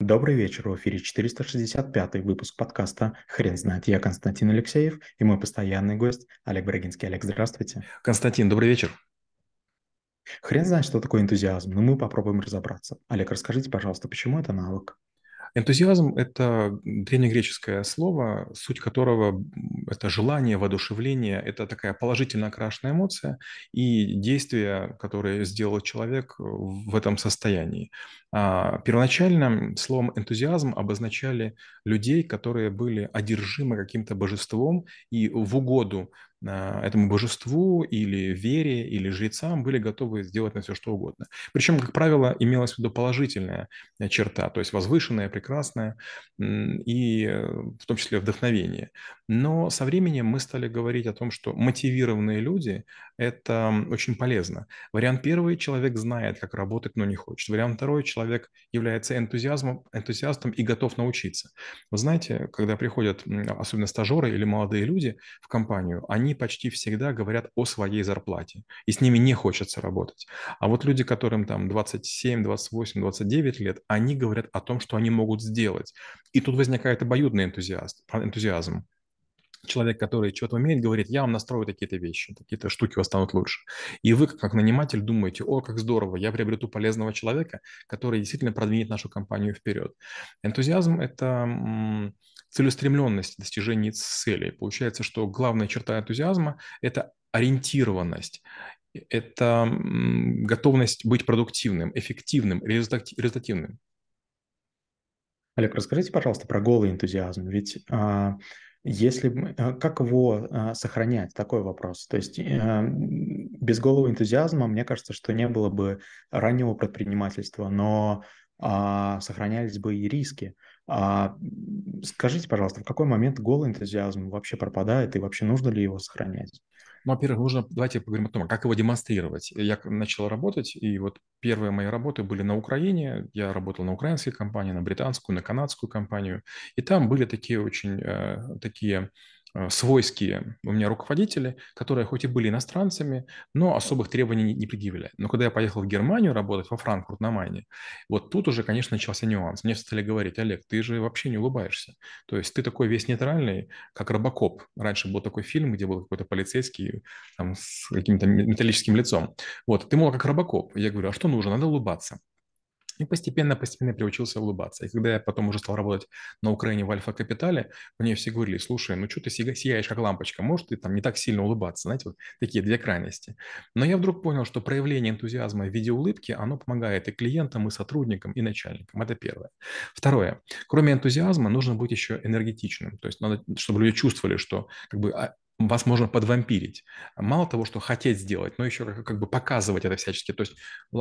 Добрый вечер, в эфире 465 выпуск подкаста «Хрен знает». Я Константин Алексеев и мой постоянный гость Олег Брагинский. Олег, здравствуйте. Константин, добрый вечер. Хрен знает, что такое энтузиазм, но мы попробуем разобраться. Олег, расскажите, пожалуйста, почему это навык? Энтузиазм– это древнегреческое слово, суть которого – это желание, воодушевление, это такая положительно окрашенная эмоция и действия, которые сделал человек в этом состоянии. А первоначально словом энтузиазм обозначали людей, которые были одержимы каким-то божеством и в угоду этому божеству или вере, или жрецам были готовы сделать на все что угодно. Причем, как правило, имелась в виду положительная черта, то есть возвышенная, прекрасная, и э, в том числе вдохновение. Но со временем мы стали говорить о том, что мотивированные люди – это очень полезно. Вариант первый – человек знает, как работать, но не хочет. Вариант второй – человек является энтузиазмом, энтузиастом и готов научиться. Вы знаете, когда приходят особенно стажеры или молодые люди в компанию, они они почти всегда говорят о своей зарплате, и с ними не хочется работать. А вот люди, которым там 27, 28, 29 лет, они говорят о том, что они могут сделать. И тут возникает обоюдный энтузиаст, энтузиазм человек, который что-то умеет, говорит, я вам настрою такие-то вещи, какие-то штуки у вас станут лучше. И вы, как наниматель, думаете, о, как здорово, я приобрету полезного человека, который действительно продвинет нашу компанию вперед. Энтузиазм – это целеустремленность в достижении цели. Получается, что главная черта энтузиазма – это ориентированность, это готовность быть продуктивным, эффективным, результативным. Олег, расскажите, пожалуйста, про голый энтузиазм. Ведь а, если а, как его а, сохранять? Такой вопрос. То есть а, без голого энтузиазма, мне кажется, что не было бы раннего предпринимательства, но а, сохранялись бы и риски. А, скажите, пожалуйста, в какой момент голый энтузиазм вообще пропадает и вообще нужно ли его сохранять? Ну, во-первых, нужно, давайте поговорим о том, как его демонстрировать. Я начал работать, и вот первые мои работы были на Украине. Я работал на украинской компании, на британскую, на канадскую компанию. И там были такие очень, э, такие свойские у меня руководители, которые хоть и были иностранцами, но особых требований не, не предъявляли. Но когда я поехал в Германию работать, во Франкфурт на Майне, вот тут уже, конечно, начался нюанс. Мне стали говорить, Олег, ты же вообще не улыбаешься. То есть ты такой весь нейтральный, как Робокоп. Раньше был такой фильм, где был какой-то полицейский там, с каким-то металлическим лицом. Вот, ты мол, как Робокоп. Я говорю, а что нужно? Надо улыбаться. И постепенно-постепенно приучился улыбаться. И когда я потом уже стал работать на Украине в Альфа-Капитале, мне все говорили, слушай, ну что ты сияешь как лампочка, может ты там не так сильно улыбаться, знаете, вот такие две крайности. Но я вдруг понял, что проявление энтузиазма в виде улыбки, оно помогает и клиентам, и сотрудникам, и начальникам. Это первое. Второе. Кроме энтузиазма нужно быть еще энергетичным. То есть надо, чтобы люди чувствовали, что как бы а, вас можно подвампирить. Мало того, что хотеть сделать, но еще как бы показывать это всячески. То есть,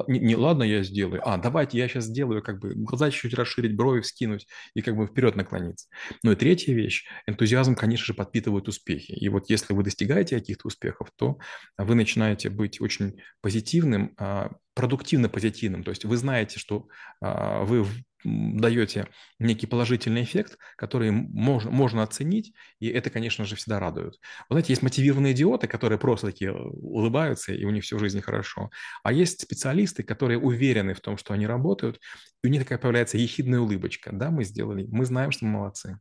не, не ладно, я сделаю, а давайте я сейчас сделаю, как бы глаза чуть-чуть расширить, брови вскинуть и как бы вперед наклониться. Ну и третья вещь, энтузиазм, конечно же, подпитывает успехи. И вот если вы достигаете каких-то успехов, то вы начинаете быть очень позитивным, а, продуктивно позитивным. То есть вы знаете, что а, вы даете некий положительный эффект, который можно, можно оценить, и это, конечно же, всегда радует. Вы знаете, есть мотивированные идиоты, которые просто такие улыбаются, и у них всю жизнь хорошо. А есть специалисты, которые уверены в том, что они работают, и у них такая появляется ехидная улыбочка. Да, мы сделали, мы знаем, что мы молодцы.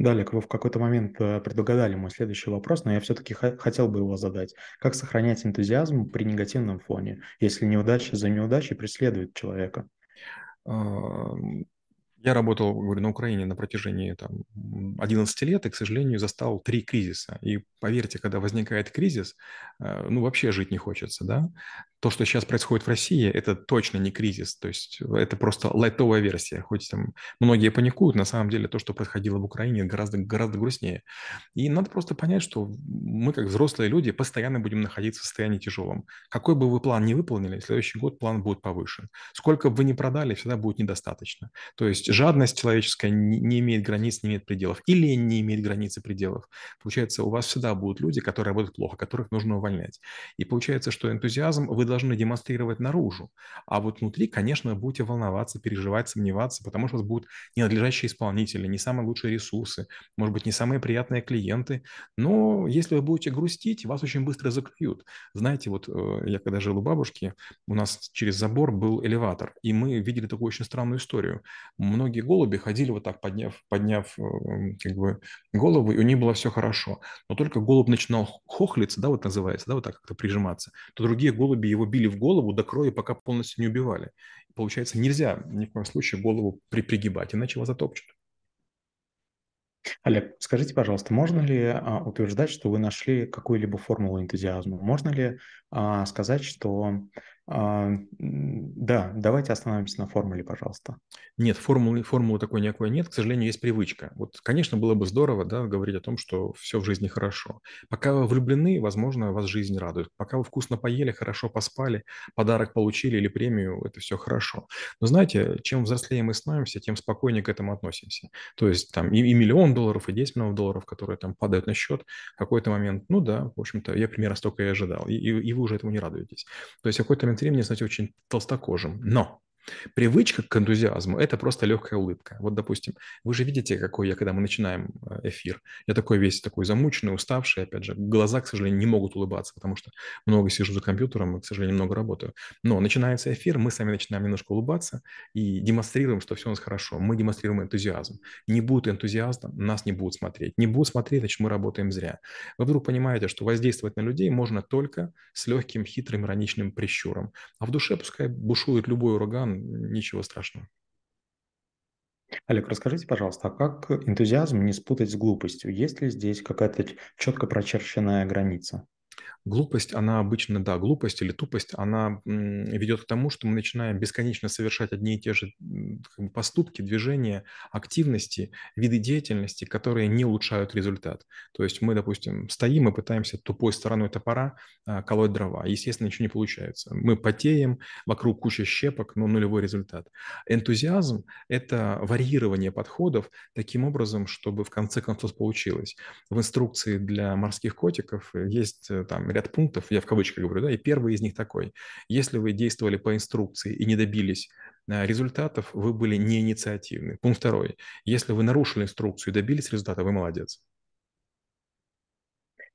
Да, Олег, вы в какой-то момент э, предугадали мой следующий вопрос, но я все-таки хотел бы его задать. Как сохранять энтузиазм при негативном фоне, если неудача за неудачей преследует человека? Я работал, говорю, на Украине на протяжении там, 11 лет и, к сожалению, застал три кризиса. И поверьте, когда возникает кризис, э, ну, вообще жить не хочется, да? То, что сейчас происходит в России, это точно не кризис, то есть это просто лайтовая версия, хоть там многие паникуют, на самом деле то, что происходило в Украине, гораздо, гораздо грустнее. И надо просто понять, что мы, как взрослые люди, постоянно будем находиться в состоянии тяжелом. Какой бы вы план не выполнили, следующий год план будет повышен. Сколько бы вы ни продали, всегда будет недостаточно. То есть жадность человеческая не имеет границ, не имеет пределов. Или не имеет границ и пределов. Получается, у вас всегда будут люди, которые работают плохо, которых нужно увольнять. И получается, что энтузиазм вы должны демонстрировать наружу. А вот внутри, конечно, будете волноваться, переживать, сомневаться, потому что у вас будут ненадлежащие исполнители, не самые лучшие ресурсы, может быть, не самые приятные клиенты. Но если вы будете грустить, вас очень быстро заклюют. Знаете, вот э, я когда жил у бабушки, у нас через забор был элеватор, и мы видели такую очень странную историю. Многие голуби ходили вот так, подняв, подняв э, как бы голову, и у них было все хорошо. Но только голубь начинал хохлиться, да, вот называется, да, вот так как-то прижиматься, то другие голуби его били в голову до крови, пока полностью не убивали. Получается, нельзя ни в коем случае голову при пригибать, иначе вас затопчут. Олег, скажите, пожалуйста, можно ли а, утверждать, что вы нашли какую-либо формулу энтузиазма? Можно ли а, сказать, что да, давайте остановимся на формуле, пожалуйста. Нет, формулы, формулы такой никакой нет. К сожалению, есть привычка. Вот, конечно, было бы здорово да, говорить о том, что все в жизни хорошо. Пока вы влюблены, возможно, вас жизнь радует. Пока вы вкусно поели, хорошо поспали, подарок получили или премию, это все хорошо. Но знаете, чем взрослее мы становимся, тем спокойнее к этому относимся. То есть там и, и миллион долларов, и 10 миллионов долларов, которые там падают на счет в какой-то момент, ну да, в общем-то, я примерно столько и ожидал. И, и, и вы уже этому не радуетесь. То есть в какой-то момент времени, знаете, очень толстокожим. Но Привычка к энтузиазму – это просто легкая улыбка. Вот, допустим, вы же видите, какой я, когда мы начинаем э, эфир. Я такой весь такой замученный, уставший, опять же. Глаза, к сожалению, не могут улыбаться, потому что много сижу за компьютером и, к сожалению, много работаю. Но начинается эфир, мы сами начинаем немножко улыбаться и демонстрируем, что все у нас хорошо. Мы демонстрируем энтузиазм. Не будет энтузиазма, нас не будут смотреть. Не будут смотреть, значит, мы работаем зря. Вы вдруг понимаете, что воздействовать на людей можно только с легким, хитрым, ироничным прищуром. А в душе пускай бушует любой ураган, ничего страшного. Олег, расскажите, пожалуйста, а как энтузиазм не спутать с глупостью? Есть ли здесь какая-то четко прочерченная граница? Глупость, она обычно, да, глупость или тупость, она ведет к тому, что мы начинаем бесконечно совершать одни и те же как бы, поступки, движения, активности, виды деятельности, которые не улучшают результат. То есть мы, допустим, стоим и пытаемся тупой стороной топора а, колоть дрова. Естественно, ничего не получается. Мы потеем, вокруг куча щепок, но нулевой результат. Энтузиазм – это варьирование подходов таким образом, чтобы в конце концов получилось. В инструкции для морских котиков есть э, там ряд пунктов, я в кавычках говорю, да, и первый из них такой. Если вы действовали по инструкции и не добились э, результатов, вы были не инициативны. Пункт второй. Если вы нарушили инструкцию и добились результата, вы молодец.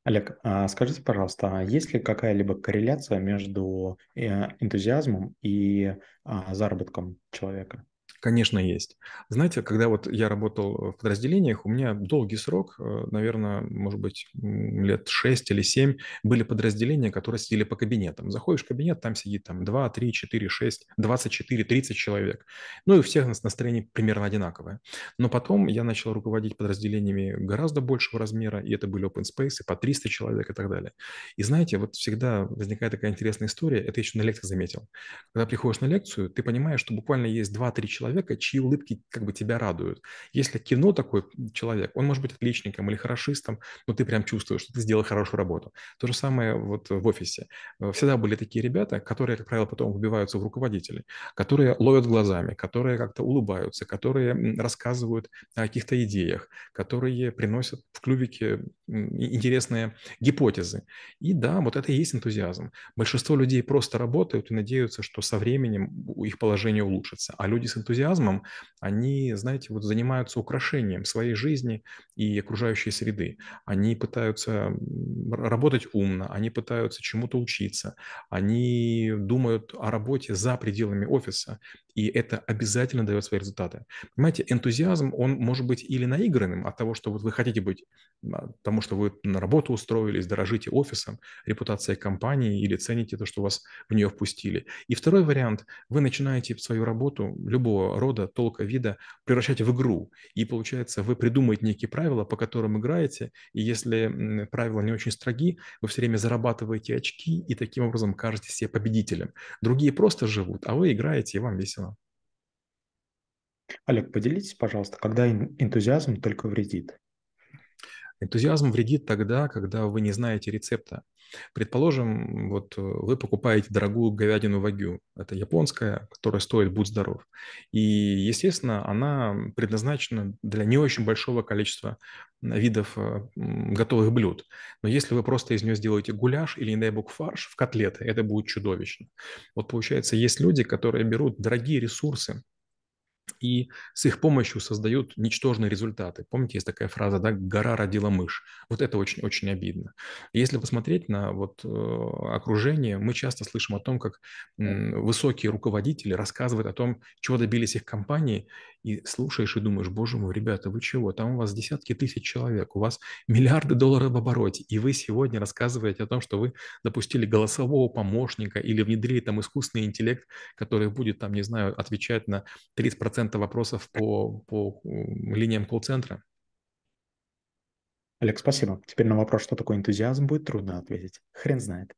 Олег, а скажите, пожалуйста, а есть ли какая-либо корреляция между э, энтузиазмом и а, заработком человека? Конечно, есть. Знаете, когда вот я работал в подразделениях, у меня долгий срок, э, наверное, может быть, лет 6 или 7, были подразделения, которые сидели по кабинетам. Заходишь в кабинет, там сидит там 2, 3, 4, 6, 24, 30 человек. Ну и у всех нас настроение примерно одинаковое. Но потом я начал руководить подразделениями гораздо большего размера, и это были open space, по 300 человек и так далее. И знаете, вот всегда возникает такая интересная история, это я еще на лекциях заметил. Когда приходишь на лекцию, ты понимаешь, что буквально есть 2-3 человека, человека, чьи улыбки как бы тебя радуют. Если кивнул такой человек, он может быть отличником или хорошистом, но ты прям чувствуешь, что ты сделал хорошую работу. То же самое вот в офисе. Э, всегда были такие ребята, которые, как правило, потом выбиваются в руководители, которые ловят глазами, которые как-то улыбаются, которые рассказывают о каких-то идеях, которые приносят в клювике интересные гипотезы. И да, вот это и есть энтузиазм. Большинство людей просто работают и надеются, что со временем их положение улучшится. А люди с энтузиазмом энтузиазмом, они, знаете, вот занимаются украшением своей жизни и окружающей среды. Они пытаются работать умно, они пытаются чему-то учиться, они думают о работе за пределами офиса, и это обязательно дает свои результаты. Понимаете, энтузиазм, он может быть или наигранным от того, что вот вы хотите быть, потому что вы на работу устроились, дорожите офисом, репутацией компании или цените то, что вас в нее впустили. И второй вариант, вы начинаете свою работу любого рода, толка, вида превращать в игру. И получается, вы придумаете некие правила, по которым играете, и если правила не очень строги, вы все время зарабатываете очки и таким образом кажете себе победителем. Другие просто живут, а вы играете, и вам весело. Олег, поделитесь, пожалуйста, когда энтузиазм только вредит? Энтузиазм вредит тогда, когда вы не знаете рецепта. Предположим, вот э, вы покупаете дорогую говядину вагю. Это японская, которая стоит «Будь здоров». И, естественно, она предназначена для не очень большого количества видов э, готовых блюд. Но если вы просто из нее сделаете гуляш или, не дай бог, фарш в котлеты, это будет чудовищно. Вот получается, есть люди, которые берут дорогие ресурсы, и с их помощью создают ничтожные результаты. Помните, есть такая фраза, да, гора родила мышь. Вот это очень-очень обидно. Если посмотреть на вот э, окружение, мы часто слышим о том, как э, высокие руководители рассказывают о том, чего добились их компании, и слушаешь и думаешь, боже мой, ребята, вы чего? Там у вас десятки тысяч человек, у вас миллиарды долларов в обороте, и вы сегодня рассказываете о том, что вы допустили голосового помощника или внедрили там искусственный интеллект, который будет там, не знаю, отвечать на 30% вопросов по, по линиям колл-центра. Олег, спасибо. Теперь на вопрос, что такое энтузиазм, будет трудно ответить. Хрен знает.